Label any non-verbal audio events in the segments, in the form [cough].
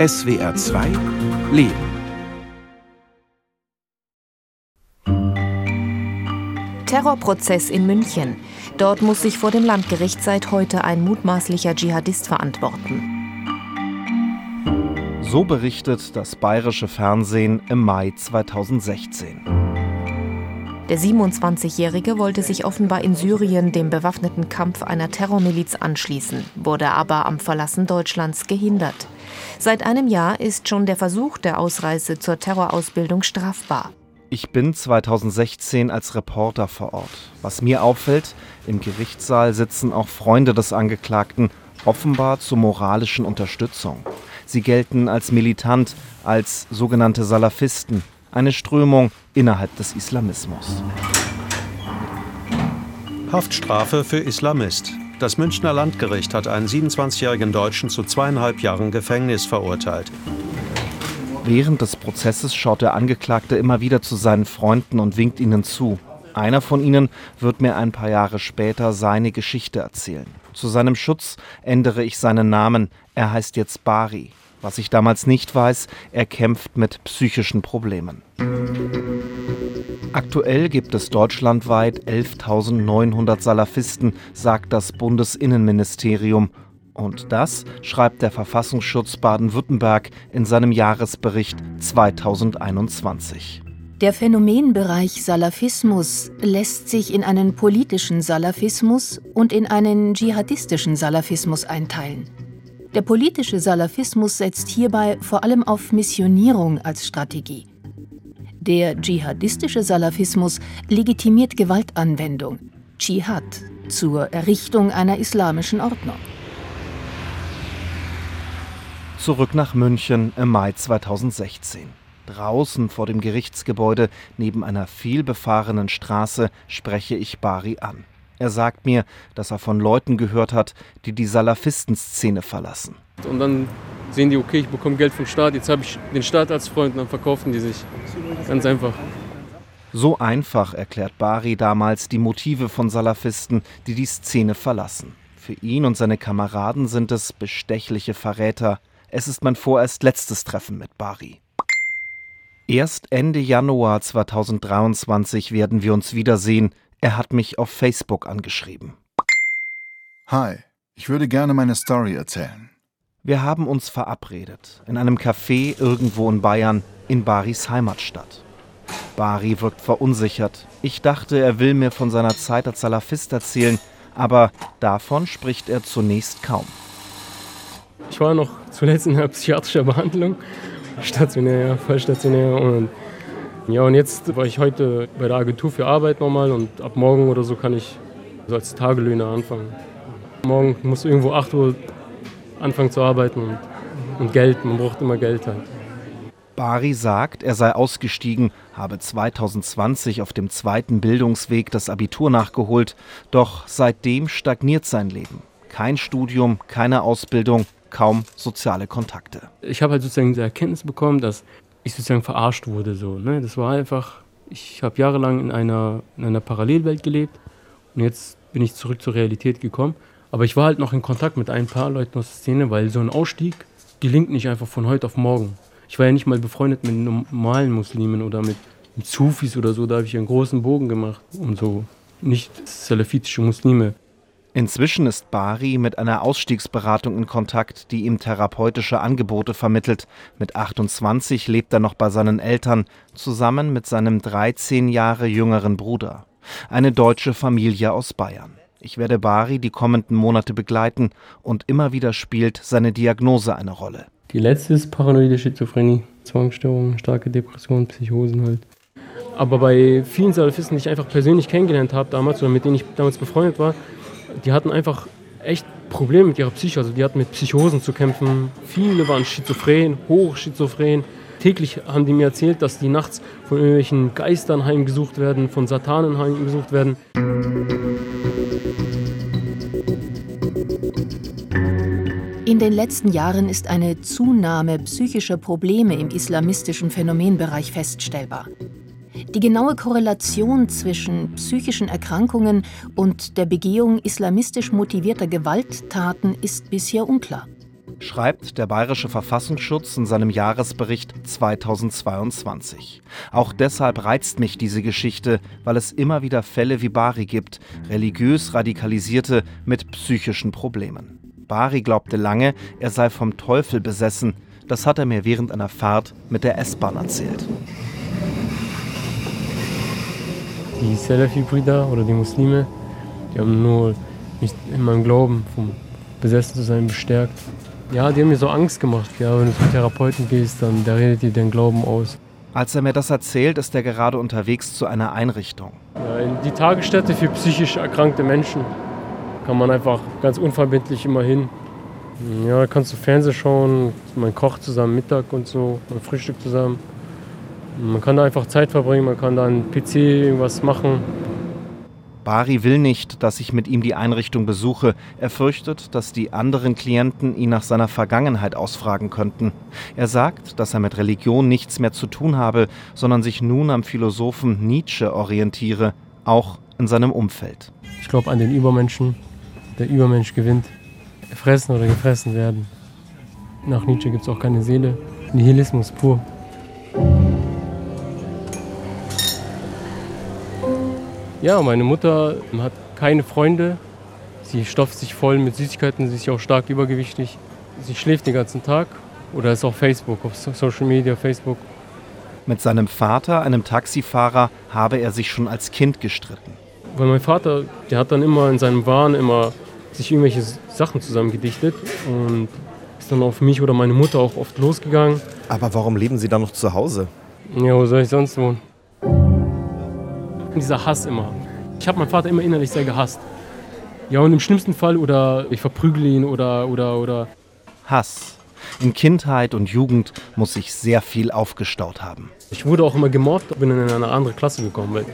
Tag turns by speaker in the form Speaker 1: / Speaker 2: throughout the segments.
Speaker 1: SWR 2 Leben.
Speaker 2: Terrorprozess in München. Dort muss sich vor dem Landgericht seit heute ein mutmaßlicher Dschihadist verantworten.
Speaker 3: So berichtet das bayerische Fernsehen im Mai 2016.
Speaker 2: Der 27-Jährige wollte sich offenbar in Syrien dem bewaffneten Kampf einer Terrormiliz anschließen, wurde aber am Verlassen Deutschlands gehindert. Seit einem Jahr ist schon der Versuch der Ausreise zur Terrorausbildung strafbar.
Speaker 3: Ich bin 2016 als Reporter vor Ort. Was mir auffällt, im Gerichtssaal sitzen auch Freunde des Angeklagten, offenbar zur moralischen Unterstützung. Sie gelten als militant, als sogenannte Salafisten, eine Strömung innerhalb des Islamismus.
Speaker 4: Haftstrafe für Islamist. Das Münchner Landgericht hat einen 27-jährigen Deutschen zu zweieinhalb Jahren Gefängnis verurteilt.
Speaker 3: Während des Prozesses schaut der Angeklagte immer wieder zu seinen Freunden und winkt ihnen zu. Einer von ihnen wird mir ein paar Jahre später seine Geschichte erzählen. Zu seinem Schutz ändere ich seinen Namen. Er heißt jetzt Bari. Was ich damals nicht weiß, er kämpft mit psychischen Problemen. Aktuell gibt es deutschlandweit 11.900 Salafisten, sagt das Bundesinnenministerium. Und das schreibt der Verfassungsschutz Baden-Württemberg in seinem Jahresbericht 2021.
Speaker 2: Der Phänomenbereich Salafismus lässt sich in einen politischen Salafismus und in einen dschihadistischen Salafismus einteilen. Der politische Salafismus setzt hierbei vor allem auf Missionierung als Strategie. Der dschihadistische Salafismus legitimiert Gewaltanwendung, Dschihad, zur Errichtung einer islamischen Ordnung.
Speaker 3: Zurück nach München im Mai 2016. Draußen vor dem Gerichtsgebäude neben einer vielbefahrenen Straße spreche ich Bari an. Er sagt mir, dass er von Leuten gehört hat, die die Salafistenszene verlassen.
Speaker 5: Und dann sehen die, okay, ich bekomme Geld vom Staat, jetzt habe ich den Staat als Freund und dann verkaufen die sich. Ganz einfach.
Speaker 3: So einfach erklärt Bari damals die Motive von Salafisten, die die Szene verlassen. Für ihn und seine Kameraden sind es bestechliche Verräter. Es ist mein vorerst letztes Treffen mit Bari. Erst Ende Januar 2023 werden wir uns wiedersehen, er hat mich auf Facebook angeschrieben.
Speaker 6: Hi, ich würde gerne meine Story erzählen.
Speaker 3: Wir haben uns verabredet, in einem Café irgendwo in Bayern, in Baris Heimatstadt. Bari wirkt verunsichert. Ich dachte, er will mir von seiner Zeit als Salafist erzählen, aber davon spricht er zunächst kaum.
Speaker 5: Ich war noch zuletzt in einer psychiatrischen Behandlung, stationär, vollstationär und ja, und jetzt war ich heute bei der Agentur für Arbeit nochmal und ab morgen oder so kann ich so als Tagelöhner anfangen. Morgen muss irgendwo 8 Uhr anfangen zu arbeiten und, und Geld, man braucht immer Geld halt.
Speaker 3: Bari sagt, er sei ausgestiegen, habe 2020 auf dem zweiten Bildungsweg das Abitur nachgeholt, doch seitdem stagniert sein Leben. Kein Studium, keine Ausbildung, kaum soziale Kontakte.
Speaker 5: Ich habe halt sozusagen die Erkenntnis bekommen, dass ich sozusagen verarscht wurde. So, ne? Das war einfach, ich habe jahrelang in einer, in einer Parallelwelt gelebt und jetzt bin ich zurück zur Realität gekommen. Aber ich war halt noch in Kontakt mit ein paar Leuten aus der Szene, weil so ein Ausstieg gelingt nicht einfach von heute auf morgen. Ich war ja nicht mal befreundet mit normalen Muslimen oder mit, mit Sufis oder so, da habe ich einen großen Bogen gemacht und so nicht salafitische Muslime
Speaker 3: Inzwischen ist Bari mit einer Ausstiegsberatung in Kontakt, die ihm therapeutische Angebote vermittelt. Mit 28 lebt er noch bei seinen Eltern, zusammen mit seinem 13 Jahre jüngeren Bruder. Eine deutsche Familie aus Bayern. Ich werde Bari die kommenden Monate begleiten und immer wieder spielt seine Diagnose eine Rolle.
Speaker 5: Die letzte ist paranoide Schizophrenie, Zwangsstörungen, starke Depressionen, Psychosen halt. Aber bei vielen Salafisten, die ich einfach persönlich kennengelernt habe damals oder mit denen ich damals befreundet war, die hatten einfach echt Probleme mit ihrer Psyche. Also die hatten mit Psychosen zu kämpfen. Viele waren schizophren, hochschizophren. Täglich haben die mir erzählt, dass die nachts von irgendwelchen Geistern heimgesucht werden, von Satanen heimgesucht werden.
Speaker 2: In den letzten Jahren ist eine Zunahme psychischer Probleme im islamistischen Phänomenbereich feststellbar. Die genaue Korrelation zwischen psychischen Erkrankungen und der Begehung islamistisch motivierter Gewalttaten ist bisher unklar.
Speaker 3: schreibt der Bayerische Verfassungsschutz in seinem Jahresbericht 2022. Auch deshalb reizt mich diese Geschichte, weil es immer wieder Fälle wie Bari gibt, religiös Radikalisierte mit psychischen Problemen. Bari glaubte lange, er sei vom Teufel besessen. Das hat er mir während einer Fahrt mit der S-Bahn erzählt.
Speaker 5: Die Salafi-Brüder oder die Muslime, die haben nur mich in meinem Glauben, vom besessen zu sein, bestärkt. Ja, die haben mir so Angst gemacht. Ja, wenn du zum Therapeuten gehst, dann der redet dir den Glauben aus.
Speaker 3: Als er mir das erzählt, ist er gerade unterwegs zu einer Einrichtung.
Speaker 5: Ja, in die Tagesstätte für psychisch erkrankte Menschen kann man einfach ganz unverbindlich immer hin. Ja, da kannst du Fernsehen schauen, man kocht zusammen Mittag und so, man frühstückt zusammen. Man kann da einfach Zeit verbringen, man kann da einen PC irgendwas machen.
Speaker 3: Bari will nicht, dass ich mit ihm die Einrichtung besuche. Er fürchtet, dass die anderen Klienten ihn nach seiner Vergangenheit ausfragen könnten. Er sagt, dass er mit Religion nichts mehr zu tun habe, sondern sich nun am Philosophen Nietzsche orientiere, auch in seinem Umfeld.
Speaker 5: Ich glaube an den Übermenschen. Der Übermensch gewinnt. Gefressen oder gefressen werden. Nach Nietzsche gibt es auch keine Seele. Nihilismus pur. Ja, meine Mutter hat keine Freunde. Sie stopft sich voll mit Süßigkeiten, sie ist auch stark übergewichtig. Sie schläft den ganzen Tag oder ist auf Facebook, auf Social Media, Facebook.
Speaker 3: Mit seinem Vater, einem Taxifahrer, habe er sich schon als Kind gestritten.
Speaker 5: Weil mein Vater, der hat dann immer in seinem Wahn immer sich irgendwelche Sachen zusammengedichtet und ist dann auf mich oder meine Mutter auch oft losgegangen.
Speaker 3: Aber warum leben Sie dann noch zu Hause?
Speaker 5: Ja, wo soll ich sonst wohnen? Dieser Hass immer. Ich habe meinen Vater immer innerlich sehr gehasst. Ja, und im schlimmsten Fall oder ich verprügle ihn oder oder oder.
Speaker 3: Hass. In Kindheit und Jugend muss sich sehr viel aufgestaut haben.
Speaker 5: Ich wurde auch immer gemobbt, bin in eine andere Klasse gekommen. Bin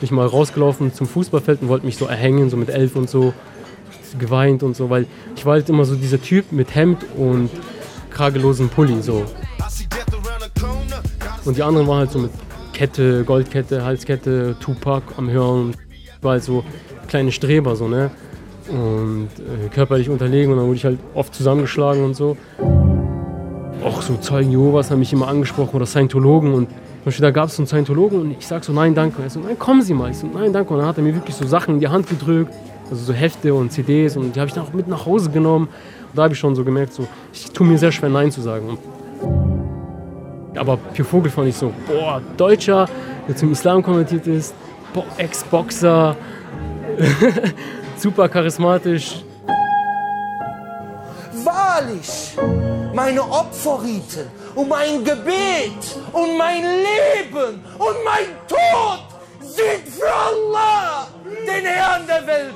Speaker 5: ich mal rausgelaufen zum Fußballfeld und wollte mich so erhängen, so mit elf und so, geweint und so, weil ich war halt immer so dieser Typ mit Hemd und kragelosen Pulli so. Und die anderen waren halt so mit Kette, Goldkette, Halskette, Tupac am Hören. Ich war halt so kleine Streber so, ne? Und äh, körperlich unterlegen und dann wurde ich halt oft zusammengeschlagen und so. Auch so Zeugen Jehovas haben mich immer angesprochen oder Scientologen und zum Beispiel, da gab es so einen Scientologen und ich sag so, nein, danke. Er so, nein, kommen Sie mal. Ich so, nein, danke. Und dann hat er mir wirklich so Sachen in die Hand gedrückt, also so Hefte und CDs und die habe ich dann auch mit nach Hause genommen. Und da habe ich schon so gemerkt, so, ich tue mir sehr schwer, Nein zu sagen. Aber Pio Vogel fand ich so, boah, Deutscher, der zum Islam konvertiert ist, Ex-Boxer, [laughs] super charismatisch.
Speaker 7: Wahrlich, meine Opferriten und mein Gebet und mein Leben und mein Tod sind für Allah, den Herrn der Welt.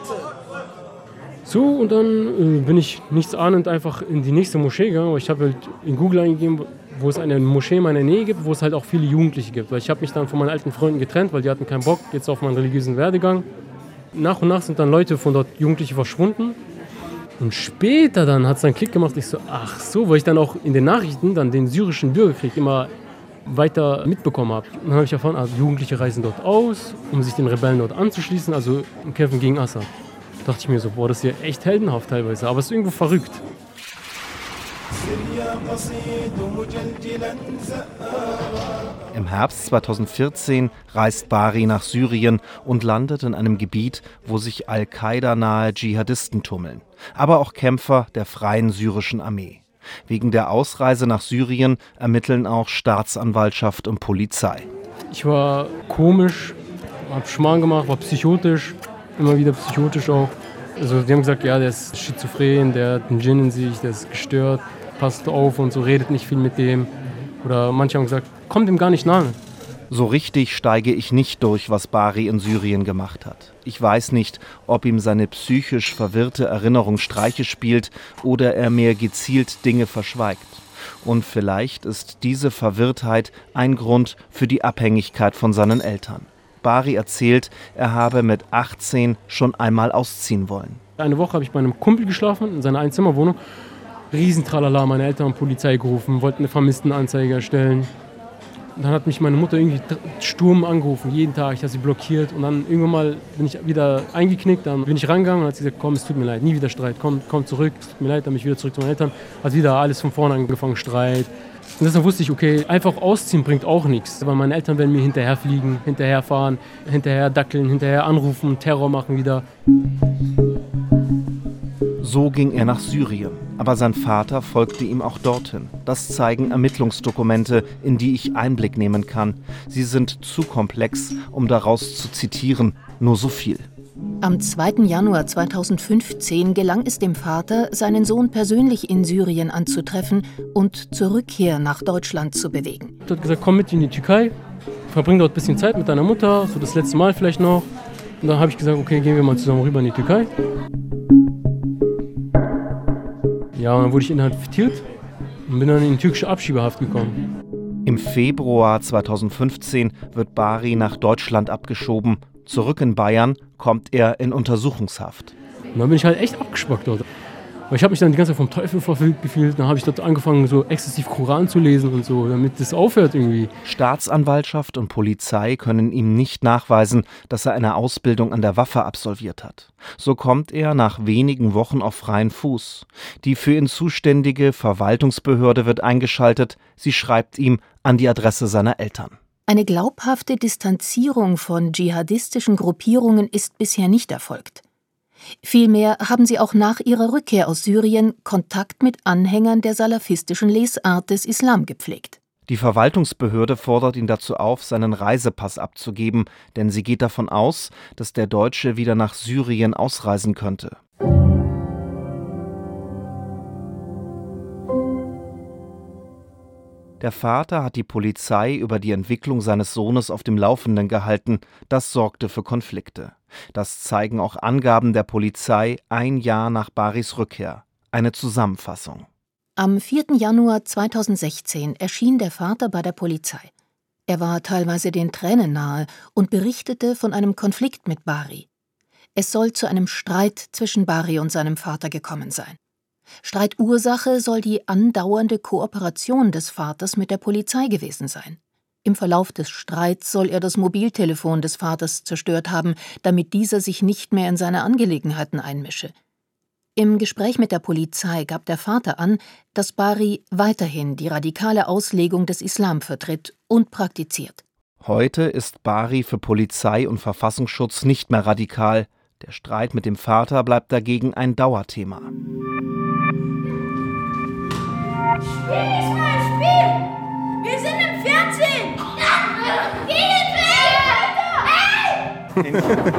Speaker 5: So, und dann äh, bin ich nichts ahnend einfach in die nächste Moschee gegangen. Ich habe halt in Google eingegeben, wo es eine Moschee in meiner Nähe gibt, wo es halt auch viele Jugendliche gibt. Weil ich habe mich dann von meinen alten Freunden getrennt, weil die hatten keinen Bock jetzt auf meinen religiösen Werdegang. Nach und nach sind dann Leute von dort Jugendliche verschwunden. Und später dann hat es einen Klick gemacht. Ich so, ach so, weil ich dann auch in den Nachrichten dann den syrischen Bürgerkrieg immer weiter mitbekommen habe. Dann habe ich erfahren, also Jugendliche reisen dort aus, um sich den Rebellen dort anzuschließen, also kämpfen gegen Assad. Da dachte ich mir so, boah, das ist ja echt heldenhaft teilweise, aber es ist irgendwo verrückt.
Speaker 3: Im Herbst 2014 reist Bari nach Syrien und landet in einem Gebiet, wo sich Al-Qaida-nahe Dschihadisten tummeln, aber auch Kämpfer der Freien Syrischen Armee. Wegen der Ausreise nach Syrien ermitteln auch Staatsanwaltschaft und Polizei.
Speaker 5: Ich war komisch, hab Schmarrn gemacht, war psychotisch, immer wieder psychotisch auch. Also die haben gesagt, ja, der ist schizophren, der hat einen Djinn in sich, der ist gestört, passt auf und so, redet nicht viel mit dem. Oder manche haben gesagt, kommt ihm gar nicht nahe.
Speaker 3: So richtig steige ich nicht durch, was Bari in Syrien gemacht hat. Ich weiß nicht, ob ihm seine psychisch verwirrte Erinnerung Streiche spielt oder er mehr gezielt Dinge verschweigt. Und vielleicht ist diese Verwirrtheit ein Grund für die Abhängigkeit von seinen Eltern. Bari erzählt, er habe mit 18 schon einmal ausziehen wollen.
Speaker 5: Eine Woche habe ich bei einem Kumpel geschlafen in seiner Einzimmerwohnung. Riesentralala, meine Eltern haben Polizei gerufen, wollten eine Vermisstenanzeige erstellen. dann hat mich meine Mutter irgendwie Sturm angerufen, jeden Tag. Ich habe sie blockiert und dann irgendwann mal bin ich wieder eingeknickt. Dann bin ich rangegangen und hat sie gesagt, komm, es tut mir leid, nie wieder Streit, komm, komm zurück, es tut mir leid, dann bin ich wieder zurück zu meinen Eltern. Hat wieder alles von vorne angefangen, Streit. Und deshalb wusste ich, okay, einfach ausziehen bringt auch nichts. Weil meine Eltern werden mir hinterherfliegen, hinterherfahren, hinterher dackeln, hinterher anrufen, Terror machen wieder.
Speaker 3: So ging er nach Syrien. Aber sein Vater folgte ihm auch dorthin. Das zeigen Ermittlungsdokumente, in die ich Einblick nehmen kann. Sie sind zu komplex, um daraus zu zitieren. Nur so viel.
Speaker 2: Am 2. Januar 2015 gelang es dem Vater, seinen Sohn persönlich in Syrien anzutreffen und zur Rückkehr nach Deutschland zu bewegen.
Speaker 5: Er hat gesagt, komm mit in die Türkei, verbring dort ein bisschen Zeit mit deiner Mutter, so das letzte Mal vielleicht noch. Und dann habe ich gesagt, okay, gehen wir mal zusammen rüber in die Türkei. Ja, und dann wurde ich inhaftiert und bin dann in türkische Abschiebehaft gekommen.
Speaker 3: Im Februar 2015 wird Bari nach Deutschland abgeschoben. Zurück in Bayern kommt er in Untersuchungshaft.
Speaker 5: Und dann bin ich halt echt abgespackt dort. Weil ich habe mich dann die ganze Zeit vom Teufel verfüllt gefühlt. Dann habe ich dort angefangen, so exzessiv Koran zu lesen und so, damit das aufhört irgendwie.
Speaker 3: Staatsanwaltschaft und Polizei können ihm nicht nachweisen, dass er eine Ausbildung an der Waffe absolviert hat. So kommt er nach wenigen Wochen auf freien Fuß. Die für ihn zuständige Verwaltungsbehörde wird eingeschaltet. Sie schreibt ihm an die Adresse seiner Eltern.
Speaker 2: Eine glaubhafte Distanzierung von dschihadistischen Gruppierungen ist bisher nicht erfolgt. Vielmehr haben sie auch nach ihrer Rückkehr aus Syrien Kontakt mit Anhängern der salafistischen Lesart des Islam gepflegt.
Speaker 3: Die Verwaltungsbehörde fordert ihn dazu auf, seinen Reisepass abzugeben, denn sie geht davon aus, dass der Deutsche wieder nach Syrien ausreisen könnte. Der Vater hat die Polizei über die Entwicklung seines Sohnes auf dem Laufenden gehalten. Das sorgte für Konflikte. Das zeigen auch Angaben der Polizei ein Jahr nach Baris Rückkehr. Eine Zusammenfassung.
Speaker 2: Am 4. Januar 2016 erschien der Vater bei der Polizei. Er war teilweise den Tränen nahe und berichtete von einem Konflikt mit Bari. Es soll zu einem Streit zwischen Bari und seinem Vater gekommen sein. Streitursache soll die andauernde Kooperation des Vaters mit der Polizei gewesen sein. Im Verlauf des Streits soll er das Mobiltelefon des Vaters zerstört haben, damit dieser sich nicht mehr in seine Angelegenheiten einmische. Im Gespräch mit der Polizei gab der Vater an, dass Bari weiterhin die radikale Auslegung des Islam vertritt und praktiziert.
Speaker 3: Heute ist Bari für Polizei und Verfassungsschutz nicht mehr radikal. Der Streit mit dem Vater bleibt dagegen ein Dauerthema.
Speaker 8: Spiel nicht mal Spiel! Wir sind
Speaker 9: Hähnchen.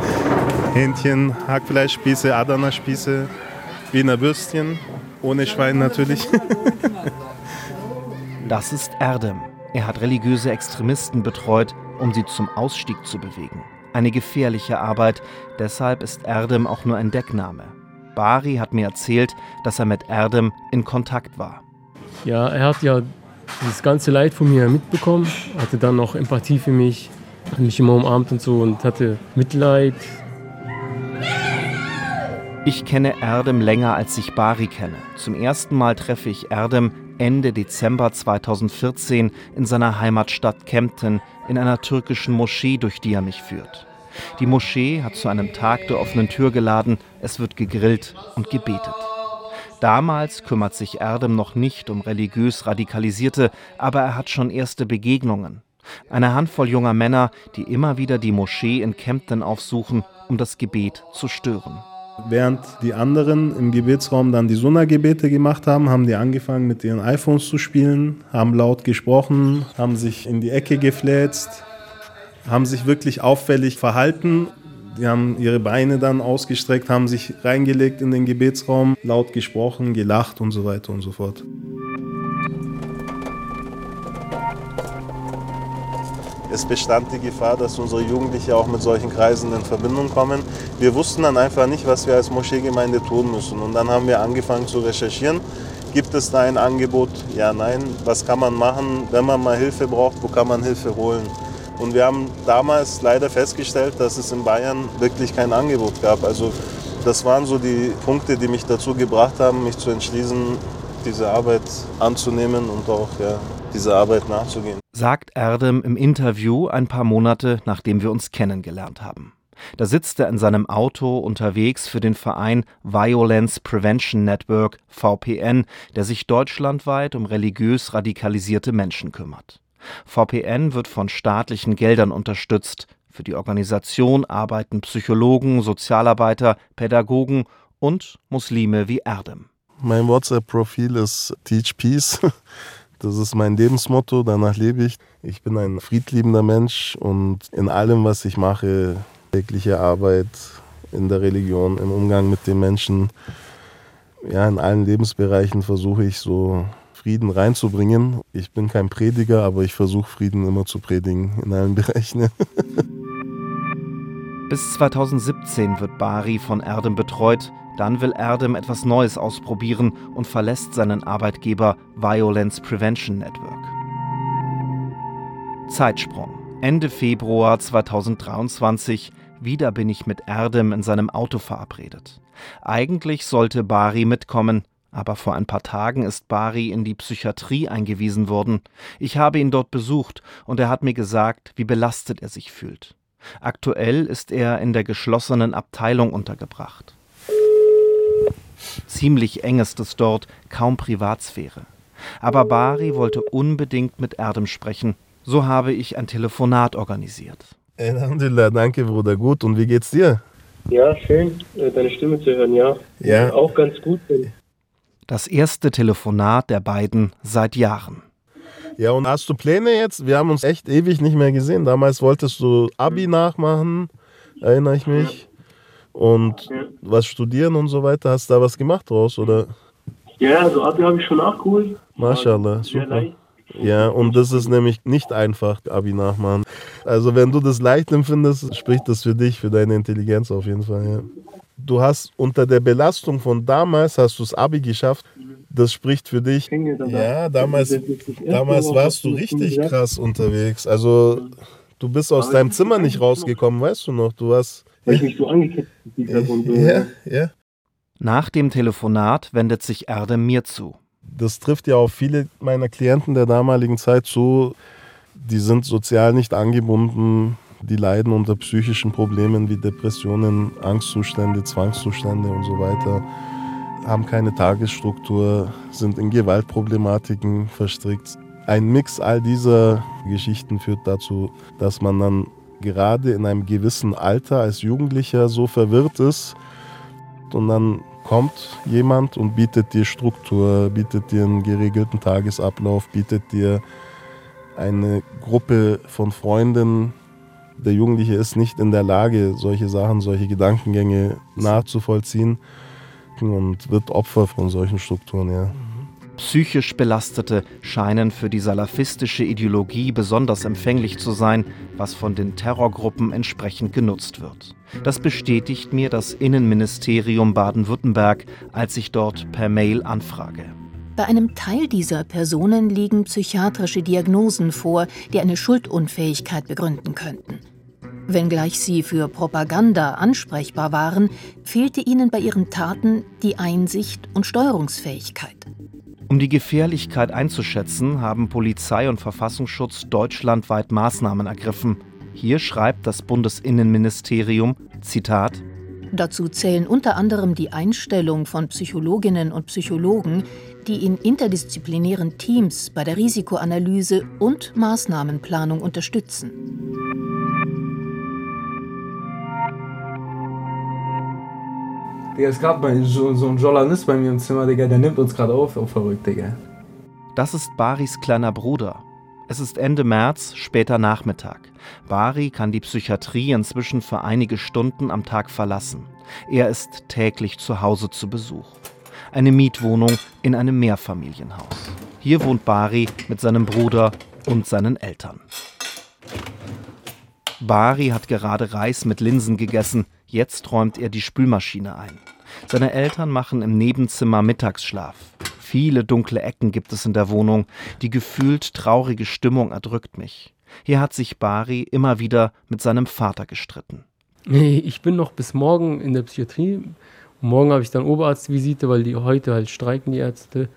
Speaker 9: Hähnchen, Hackfleischspieße, Adana-Spieße, Wiener Würstchen, ohne Schwein natürlich.
Speaker 3: Das ist Erdem. Er hat religiöse Extremisten betreut, um sie zum Ausstieg zu bewegen. Eine gefährliche Arbeit, deshalb ist Erdem auch nur ein Deckname. Bari hat mir erzählt, dass er mit Erdem in Kontakt war.
Speaker 5: Ja, er hat ja das ganze Leid von mir mitbekommen, hatte dann noch Empathie für mich, hat mich immer umarmt und so und hatte Mitleid.
Speaker 3: Ich kenne Erdem länger als ich Bari kenne. Zum ersten Mal treffe ich Erdem Ende Dezember 2014 in seiner Heimatstadt Kempten in einer türkischen Moschee, durch die er mich führt. Die Moschee hat zu einem Tag der offenen Tür geladen, es wird gegrillt und gebetet. Damals kümmert sich Erdem noch nicht um religiös Radikalisierte, aber er hat schon erste Begegnungen. Eine Handvoll junger Männer, die immer wieder die Moschee in Kempten aufsuchen, um das Gebet zu stören.
Speaker 9: Während die anderen im Gebetsraum dann die Sunna-Gebete gemacht haben, haben die angefangen mit ihren iPhones zu spielen, haben laut gesprochen, haben sich in die Ecke gefläzt, haben sich wirklich auffällig verhalten. Die haben ihre Beine dann ausgestreckt, haben sich reingelegt in den Gebetsraum, laut gesprochen, gelacht und so weiter und so fort. Es bestand die Gefahr, dass unsere Jugendliche auch mit solchen Kreisen in Verbindung kommen. Wir wussten dann einfach nicht, was wir als Moscheegemeinde tun müssen. Und dann haben wir angefangen zu recherchieren. Gibt es da ein Angebot? Ja, nein. Was kann man machen, wenn man mal Hilfe braucht? Wo kann man Hilfe holen? Und wir haben damals leider festgestellt, dass es in Bayern wirklich kein Angebot gab. Also das waren so die Punkte, die mich dazu gebracht haben, mich zu entschließen, diese Arbeit anzunehmen und auch ja, dieser Arbeit nachzugehen.
Speaker 3: Sagt Erdem im Interview ein paar Monate, nachdem wir uns kennengelernt haben. Da sitzt er in seinem Auto unterwegs für den Verein Violence Prevention Network VPN, der sich deutschlandweit um religiös radikalisierte Menschen kümmert. VPN wird von staatlichen Geldern unterstützt. Für die Organisation arbeiten Psychologen, Sozialarbeiter, Pädagogen und Muslime wie Erdem.
Speaker 9: Mein WhatsApp-Profil ist Teach Peace. Das ist mein Lebensmotto, danach lebe ich. Ich bin ein friedliebender Mensch und in allem, was ich mache, tägliche Arbeit in der Religion, im Umgang mit den Menschen, ja, in allen Lebensbereichen versuche ich so Frieden reinzubringen. Ich bin kein Prediger, aber ich versuche Frieden immer zu predigen in allen [laughs] Bereichen.
Speaker 3: Bis 2017 wird Bari von Erdem betreut. Dann will Erdem etwas Neues ausprobieren und verlässt seinen Arbeitgeber Violence Prevention Network. Zeitsprung. Ende Februar 2023. Wieder bin ich mit Erdem in seinem Auto verabredet. Eigentlich sollte Bari mitkommen, aber vor ein paar Tagen ist Bari in die Psychiatrie eingewiesen worden. Ich habe ihn dort besucht und er hat mir gesagt, wie belastet er sich fühlt. Aktuell ist er in der geschlossenen Abteilung untergebracht. Ziemlich eng ist es dort, kaum Privatsphäre. Aber Bari wollte unbedingt mit Erdem sprechen. So habe ich ein Telefonat organisiert.
Speaker 9: Alhamdulillah, danke Bruder, gut. Und wie geht's dir?
Speaker 5: Ja, schön, äh, deine Stimme zu hören, ja.
Speaker 9: Ja.
Speaker 5: Auch ganz gut.
Speaker 3: Das erste Telefonat der beiden seit Jahren.
Speaker 9: Ja, und hast du Pläne jetzt? Wir haben uns echt ewig nicht mehr gesehen. Damals wolltest du Abi nachmachen, erinnere ich mich. Und was studieren und so weiter. Hast du da was gemacht draus, oder?
Speaker 5: Ja, also Abi habe ich schon nachgeholt.
Speaker 9: Mashallah, super. Ja, und das ist nämlich nicht einfach, Abi nachmachen. Also wenn du das leicht empfindest, spricht das für dich, für deine Intelligenz auf jeden Fall. Ja. Du hast unter der Belastung von damals, hast du das Abi geschafft. Das spricht für dich. Ja, damals, damals warst du richtig krass unterwegs. Also du bist aus deinem Zimmer nicht rausgekommen, weißt du noch? Du hast...
Speaker 5: Weil ich mich so angekettet habe.
Speaker 9: Ja, ja.
Speaker 3: Nach dem Telefonat wendet sich Erdem mir zu.
Speaker 9: Das trifft ja auf viele meiner Klienten der damaligen Zeit zu. Die sind sozial nicht angebunden, die leiden unter psychischen Problemen wie Depressionen, Angstzustände, Zwangszustände und so weiter, haben keine Tagesstruktur, sind in Gewaltproblematiken verstrickt. Ein Mix all dieser Geschichten führt dazu, dass man dann gerade in einem gewissen Alter als Jugendlicher so verwirrt ist und dann kommt jemand und bietet dir Struktur, bietet dir einen geregelten Tagesablauf, bietet dir eine Gruppe von Freunden. Der Jugendliche ist nicht in der Lage, solche Sachen, solche Gedankengänge nachzuvollziehen und wird Opfer von solchen Strukturen, ja.
Speaker 3: Psychisch Belastete scheinen für die salafistische Ideologie besonders empfänglich zu sein, was von den Terrorgruppen entsprechend genutzt wird. Das bestätigt mir das Innenministerium Baden-Württemberg, als ich dort per Mail anfrage.
Speaker 2: Bei einem Teil dieser Personen liegen psychiatrische Diagnosen vor, die eine Schuldunfähigkeit begründen könnten. Wenngleich sie für Propaganda ansprechbar waren, fehlte ihnen bei ihren Taten die Einsicht und Steuerungsfähigkeit.
Speaker 3: Um die Gefährlichkeit einzuschätzen, haben Polizei und Verfassungsschutz deutschlandweit Maßnahmen ergriffen. Hier schreibt das Bundesinnenministerium, Zitat,
Speaker 2: Dazu zählen unter anderem die Einstellung von Psychologinnen und Psychologen, die in interdisziplinären Teams bei der Risikoanalyse und Maßnahmenplanung unterstützen.
Speaker 10: Digga, ist gerade so, so ein Journalist bei mir im Zimmer, Digga, der nimmt uns gerade auf, oh verrückt, Digga.
Speaker 3: Das ist Baris kleiner Bruder. Es ist Ende März, später Nachmittag. Bari kann die Psychiatrie inzwischen für einige Stunden am Tag verlassen. Er ist täglich zu Hause zu Besuch. Eine Mietwohnung in einem Mehrfamilienhaus. Hier wohnt Bari mit seinem Bruder und seinen Eltern. Bari hat gerade Reis mit Linsen gegessen. Jetzt räumt er die Spülmaschine ein. Seine Eltern machen im Nebenzimmer Mittagsschlaf. Viele dunkle Ecken gibt es in der Wohnung. Die gefühlt traurige Stimmung erdrückt mich. Hier hat sich Bari immer wieder mit seinem Vater gestritten.
Speaker 5: Nee, ich bin noch bis morgen in der Psychiatrie. Morgen habe ich dann Oberarztvisite, weil die heute halt streiken, die Ärzte.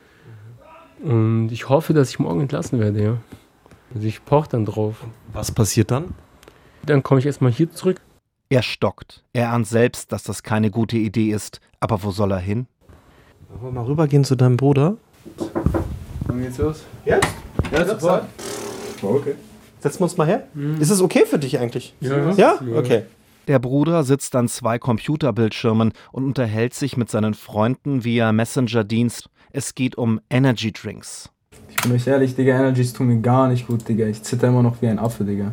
Speaker 5: Und ich hoffe, dass ich morgen entlassen werde, ja. Also ich poch dann drauf.
Speaker 11: Was passiert dann?
Speaker 5: Dann komme ich erstmal hier zurück.
Speaker 3: Er stockt. Er ahnt selbst, dass das keine gute Idee ist. Aber wo soll er hin?
Speaker 11: Wollen wir mal rübergehen zu deinem Bruder?
Speaker 10: Wann geht's los?
Speaker 11: Jetzt?
Speaker 10: Ja, sofort.
Speaker 11: Oh, okay. Setzen wir uns mal her. Ist es okay für dich eigentlich?
Speaker 5: Ja.
Speaker 11: Ja? Okay.
Speaker 3: Der Bruder sitzt an zwei Computerbildschirmen und unterhält sich mit seinen Freunden via Messenger-Dienst. Es geht um Energy Drinks.
Speaker 10: Ich bin euch ehrlich, Digga, Energies tun mir gar nicht gut, Digga. Ich zitter immer noch wie ein Affe, Digga.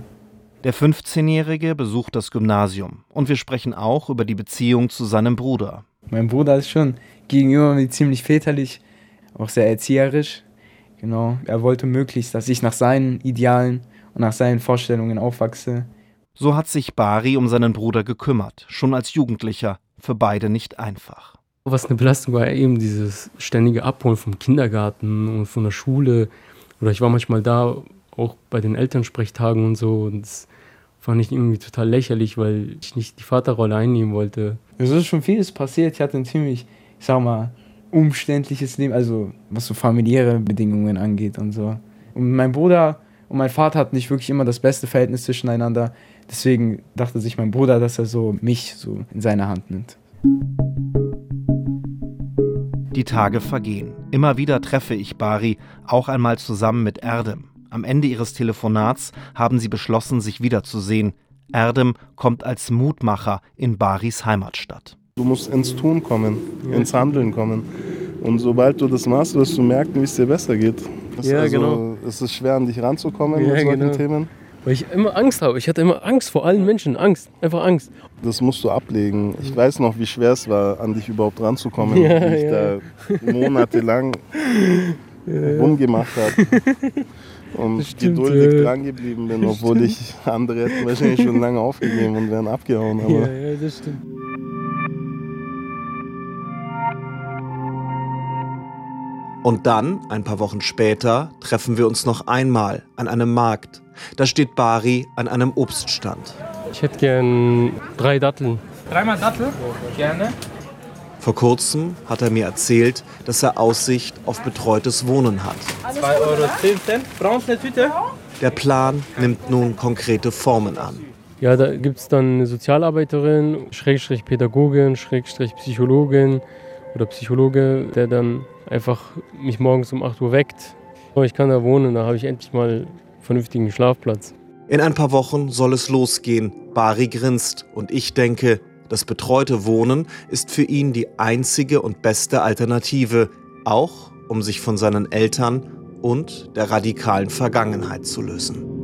Speaker 3: Der 15-Jährige besucht das Gymnasium und wir sprechen auch über die Beziehung zu seinem Bruder.
Speaker 10: Mein Bruder ist schon gegenüber mir ziemlich väterlich, auch sehr erzieherisch. Genau, er wollte möglichst, dass ich nach seinen Idealen und nach seinen Vorstellungen aufwachse.
Speaker 3: So hat sich Bari um seinen Bruder gekümmert, schon als Jugendlicher, für beide nicht einfach.
Speaker 5: Was eine Belastung war, eben dieses ständige Abholen vom Kindergarten und von der Schule. Oder ich war manchmal da, auch bei den Elternsprechtagen und so. Und das fand ich irgendwie total lächerlich, weil ich nicht die Vaterrolle einnehmen wollte.
Speaker 10: Es ist schon vieles passiert. Ich hatte ein ziemlich, ich sag mal, umständliches Leben, also was so familiäre Bedingungen angeht und so. Und mein Bruder und mein Vater hatten nicht wirklich immer das beste Verhältnis zwischeneinander. Deswegen dachte sich mein Bruder, dass er so mich so in seine Hand nimmt.
Speaker 3: Die Tage vergehen. Immer wieder treffe ich Bari, auch einmal zusammen mit Erdem. Am Ende ihres Telefonats haben sie beschlossen, sich wiederzusehen. Erdem kommt als Mutmacher in Baris Heimatstadt.
Speaker 9: Du musst ins Tun kommen, ins Handeln kommen. Und sobald du das machst, wirst du merken, wie es dir besser geht. Das
Speaker 5: Ja,
Speaker 9: also,
Speaker 5: genau.
Speaker 9: Es ist schwer, an dich ranzukommen
Speaker 5: Ja,
Speaker 9: mit solchen
Speaker 5: genau.
Speaker 9: Themen.
Speaker 5: Weil ich immer Angst habe. Ich hatte immer Angst vor allen Menschen. Angst. Einfach Angst.
Speaker 9: Das musst du ablegen. Ich weiß noch, wie schwer es war, an dich überhaupt ranzukommen.
Speaker 5: Ja,
Speaker 9: ich
Speaker 5: ja.
Speaker 9: da monatelang rumgemacht habe. [laughs] Und
Speaker 5: stimmt,
Speaker 9: geduldig
Speaker 5: ja.
Speaker 9: dran geblieben bin, obwohl ich andere hätten wahrscheinlich schon lange aufgegeben und wären abgehauen. Aber
Speaker 5: ja, das stimmt.
Speaker 11: Und dann, ein paar Wochen später, treffen wir uns noch einmal an einem Markt. Da steht Bari an einem Obststand.
Speaker 5: Ich hätte gern drei Datteln.
Speaker 10: Dreimal Dattel? Gerne.
Speaker 11: Vor kurzem hat er mir erzählt, dass er Aussicht auf betreutes Wohnen hat.
Speaker 10: 2,10 Euro. Brauchst du eine Tüte?
Speaker 11: Der Plan nimmt nun konkrete Formen an.
Speaker 5: Ja, da gibt es dann eine Sozialarbeiterin, Schrägstrich Pädagogin, Schrägstrich Psychologin oder Psychologe, der dann einfach mich morgens um 8 Uhr weckt. Oh, Ich kann da wohnen, da habe ich endlich mal einen vernünftigen Schlafplatz.
Speaker 11: In ein paar Wochen soll es losgehen. Bari grinst und ich denke, das betreute Wohnen ist für ihn die einzige und beste Alternative, auch um sich von seinen Eltern und der radikalen Vergangenheit zu lösen.